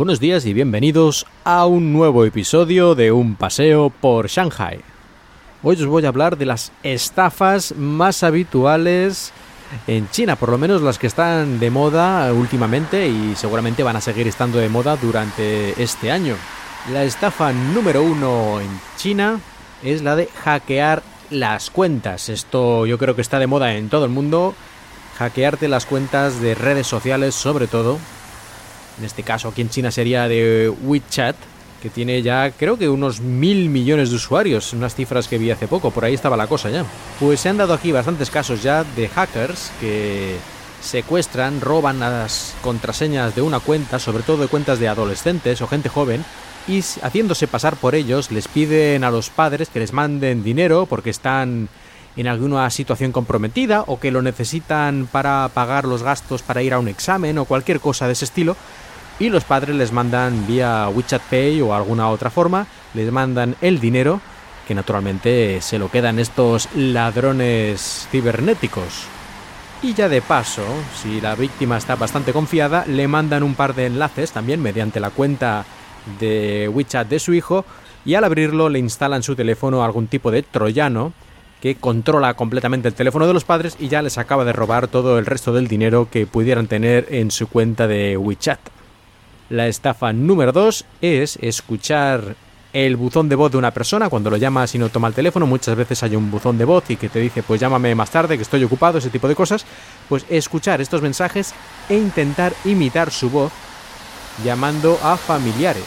Buenos días y bienvenidos a un nuevo episodio de Un paseo por Shanghai. Hoy os voy a hablar de las estafas más habituales en China, por lo menos las que están de moda últimamente y seguramente van a seguir estando de moda durante este año. La estafa número uno en China es la de hackear las cuentas. Esto yo creo que está de moda en todo el mundo. Hackearte las cuentas de redes sociales sobre todo en este caso aquí en China sería de WeChat, que tiene ya creo que unos mil millones de usuarios, unas cifras que vi hace poco, por ahí estaba la cosa ya. Pues se han dado aquí bastantes casos ya de hackers que secuestran, roban las contraseñas de una cuenta, sobre todo de cuentas de adolescentes o gente joven, y haciéndose pasar por ellos les piden a los padres que les manden dinero porque están en alguna situación comprometida o que lo necesitan para pagar los gastos para ir a un examen o cualquier cosa de ese estilo y los padres les mandan vía WeChat Pay o alguna otra forma, les mandan el dinero que naturalmente se lo quedan estos ladrones cibernéticos. Y ya de paso, si la víctima está bastante confiada, le mandan un par de enlaces también mediante la cuenta de WeChat de su hijo y al abrirlo le instalan su teléfono algún tipo de troyano que controla completamente el teléfono de los padres y ya les acaba de robar todo el resto del dinero que pudieran tener en su cuenta de WeChat. La estafa número 2 es escuchar el buzón de voz de una persona cuando lo llamas y no toma el teléfono. Muchas veces hay un buzón de voz y que te dice, pues llámame más tarde, que estoy ocupado, ese tipo de cosas. Pues escuchar estos mensajes e intentar imitar su voz llamando a familiares.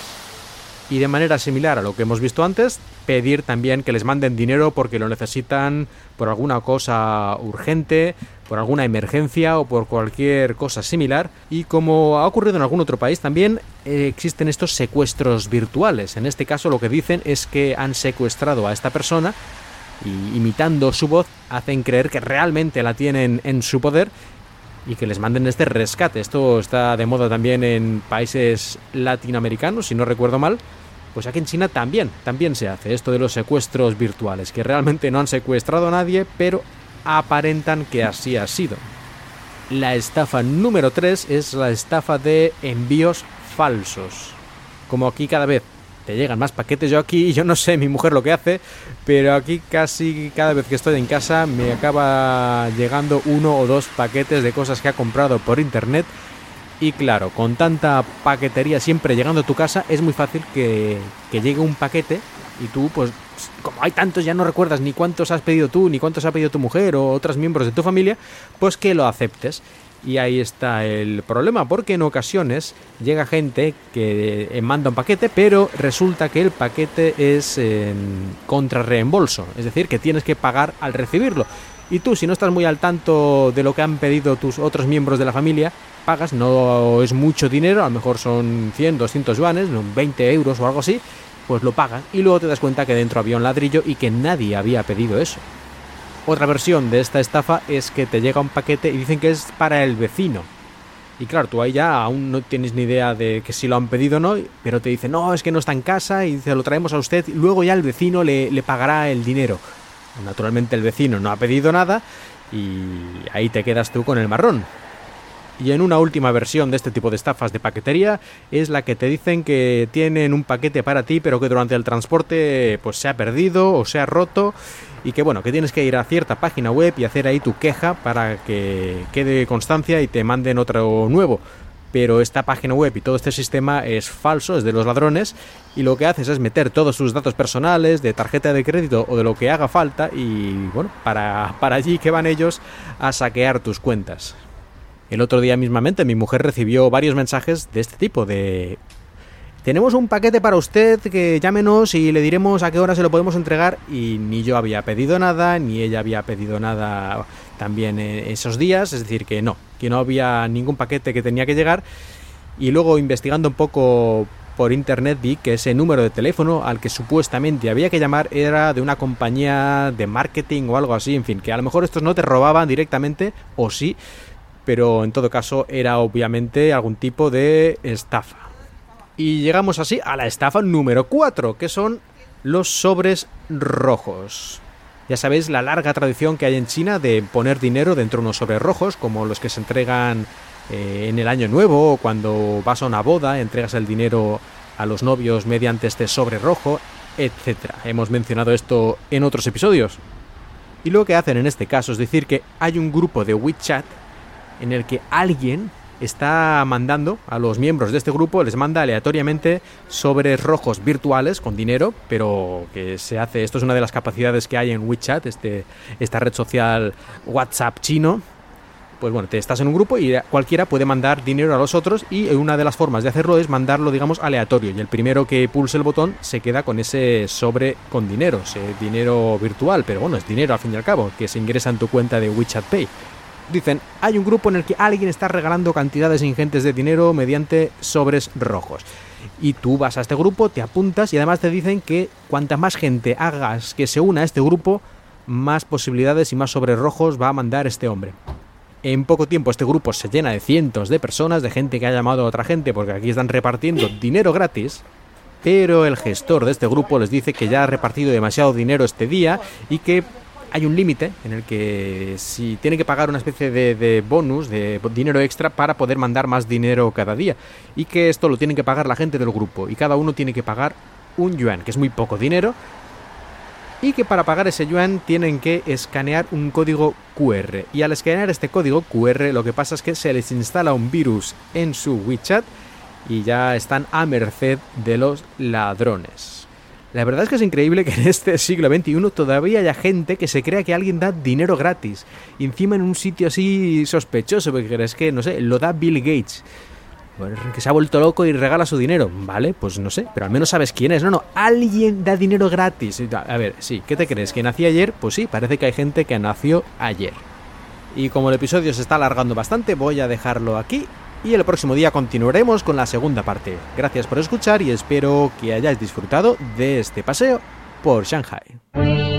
Y de manera similar a lo que hemos visto antes, pedir también que les manden dinero porque lo necesitan por alguna cosa urgente, por alguna emergencia o por cualquier cosa similar. Y como ha ocurrido en algún otro país también, eh, existen estos secuestros virtuales. En este caso lo que dicen es que han secuestrado a esta persona y imitando su voz hacen creer que realmente la tienen en su poder y que les manden este rescate. Esto está de moda también en países latinoamericanos, si no recuerdo mal. Pues aquí en China también, también se hace esto de los secuestros virtuales, que realmente no han secuestrado a nadie, pero aparentan que así ha sido. La estafa número 3 es la estafa de envíos falsos. Como aquí cada vez te llegan más paquetes, yo aquí, yo no sé mi mujer lo que hace, pero aquí casi cada vez que estoy en casa me acaba llegando uno o dos paquetes de cosas que ha comprado por internet y claro, con tanta paquetería siempre llegando a tu casa, es muy fácil que, llegue un paquete y tú, pues, como hay tantos, ya no recuerdas ni cuántos has pedido tú, ni cuántos ha pedido tu mujer o otros miembros de tu familia, pues que lo aceptes. Y ahí está el problema, porque en ocasiones llega gente que eh, manda un paquete, pero resulta que el paquete es en contra reembolso, es decir, que tienes que pagar al recibirlo. Y tú, si no estás muy al tanto de lo que han pedido tus otros miembros de la familia, pagas, no es mucho dinero, a lo mejor son 100, 200 yuanes, 20 euros o algo así, pues lo pagas y luego te das cuenta que dentro había un ladrillo y que nadie había pedido eso. Otra versión de esta estafa es que te llega un paquete y dicen que es para el vecino. Y claro, tú ahí ya aún no tienes ni idea de que si lo han pedido o no, pero te dice, no, es que no está en casa y dice, lo traemos a usted, luego ya el vecino le, le pagará el dinero. Naturalmente el vecino no ha pedido nada y ahí te quedas tú con el marrón. Y en una última versión de este tipo de estafas de paquetería es la que te dicen que tienen un paquete para ti pero que durante el transporte pues se ha perdido o se ha roto y que bueno, que tienes que ir a cierta página web y hacer ahí tu queja para que quede constancia y te manden otro nuevo. Pero esta página web y todo este sistema es falso, es de los ladrones, y lo que haces es meter todos sus datos personales, de tarjeta de crédito o de lo que haga falta, y bueno, para, para allí que van ellos a saquear tus cuentas. El otro día mismamente mi mujer recibió varios mensajes de este tipo, de... Tenemos un paquete para usted que llámenos y le diremos a qué hora se lo podemos entregar y ni yo había pedido nada, ni ella había pedido nada también esos días, es decir, que no, que no había ningún paquete que tenía que llegar y luego investigando un poco por internet vi que ese número de teléfono al que supuestamente había que llamar era de una compañía de marketing o algo así, en fin, que a lo mejor estos no te robaban directamente o sí, pero en todo caso era obviamente algún tipo de estafa. Y llegamos así a la estafa número 4, que son los sobres rojos. Ya sabéis la larga tradición que hay en China de poner dinero dentro de unos sobres rojos, como los que se entregan eh, en el año nuevo o cuando vas a una boda, entregas el dinero a los novios mediante este sobre rojo, etc. Hemos mencionado esto en otros episodios. Y lo que hacen en este caso es decir que hay un grupo de WeChat en el que alguien está mandando a los miembros de este grupo, les manda aleatoriamente sobres rojos virtuales con dinero, pero que se hace, esto es una de las capacidades que hay en WeChat, este, esta red social WhatsApp chino, pues bueno, te estás en un grupo y cualquiera puede mandar dinero a los otros y una de las formas de hacerlo es mandarlo, digamos, aleatorio. Y el primero que pulse el botón se queda con ese sobre con dinero, ese dinero virtual, pero bueno, es dinero al fin y al cabo, que se ingresa en tu cuenta de WeChat Pay. Dicen, hay un grupo en el que alguien está regalando cantidades ingentes de dinero mediante sobres rojos. Y tú vas a este grupo, te apuntas y además te dicen que cuanta más gente hagas que se una a este grupo, más posibilidades y más sobres rojos va a mandar este hombre. En poco tiempo este grupo se llena de cientos de personas, de gente que ha llamado a otra gente porque aquí están repartiendo dinero gratis. Pero el gestor de este grupo les dice que ya ha repartido demasiado dinero este día y que hay un límite en el que si tiene que pagar una especie de, de, bonus, de dinero extra para poder mandar más dinero cada día. Y que esto lo tienen que pagar la gente del grupo. Y cada uno tiene que pagar un yuan, que es muy poco dinero, y que para pagar ese yuan tienen que escanear un código QR. Y al escanear este código QR lo que pasa es que se les instala un virus en su WeChat y ya están a merced de los ladrones. La verdad es que es increíble que en este siglo XXI todavía haya gente que se crea que alguien da dinero gratis. Encima en un sitio así sospechoso, porque es que, no sé, lo da Bill Gates que se ha vuelto loco y regala su dinero. Vale, pues no sé, pero al menos sabes quién es. No, no, alguien da dinero gratis. A ver, sí, ¿qué te crees? ¿Que nací ayer? Pues sí, parece que hay gente que nació ayer. Y como el episodio se está alargando bastante, voy a dejarlo aquí. Y el próximo día continuaremos con la segunda parte. Gracias por escuchar y espero que hayáis disfrutado de este paseo por Shanghai.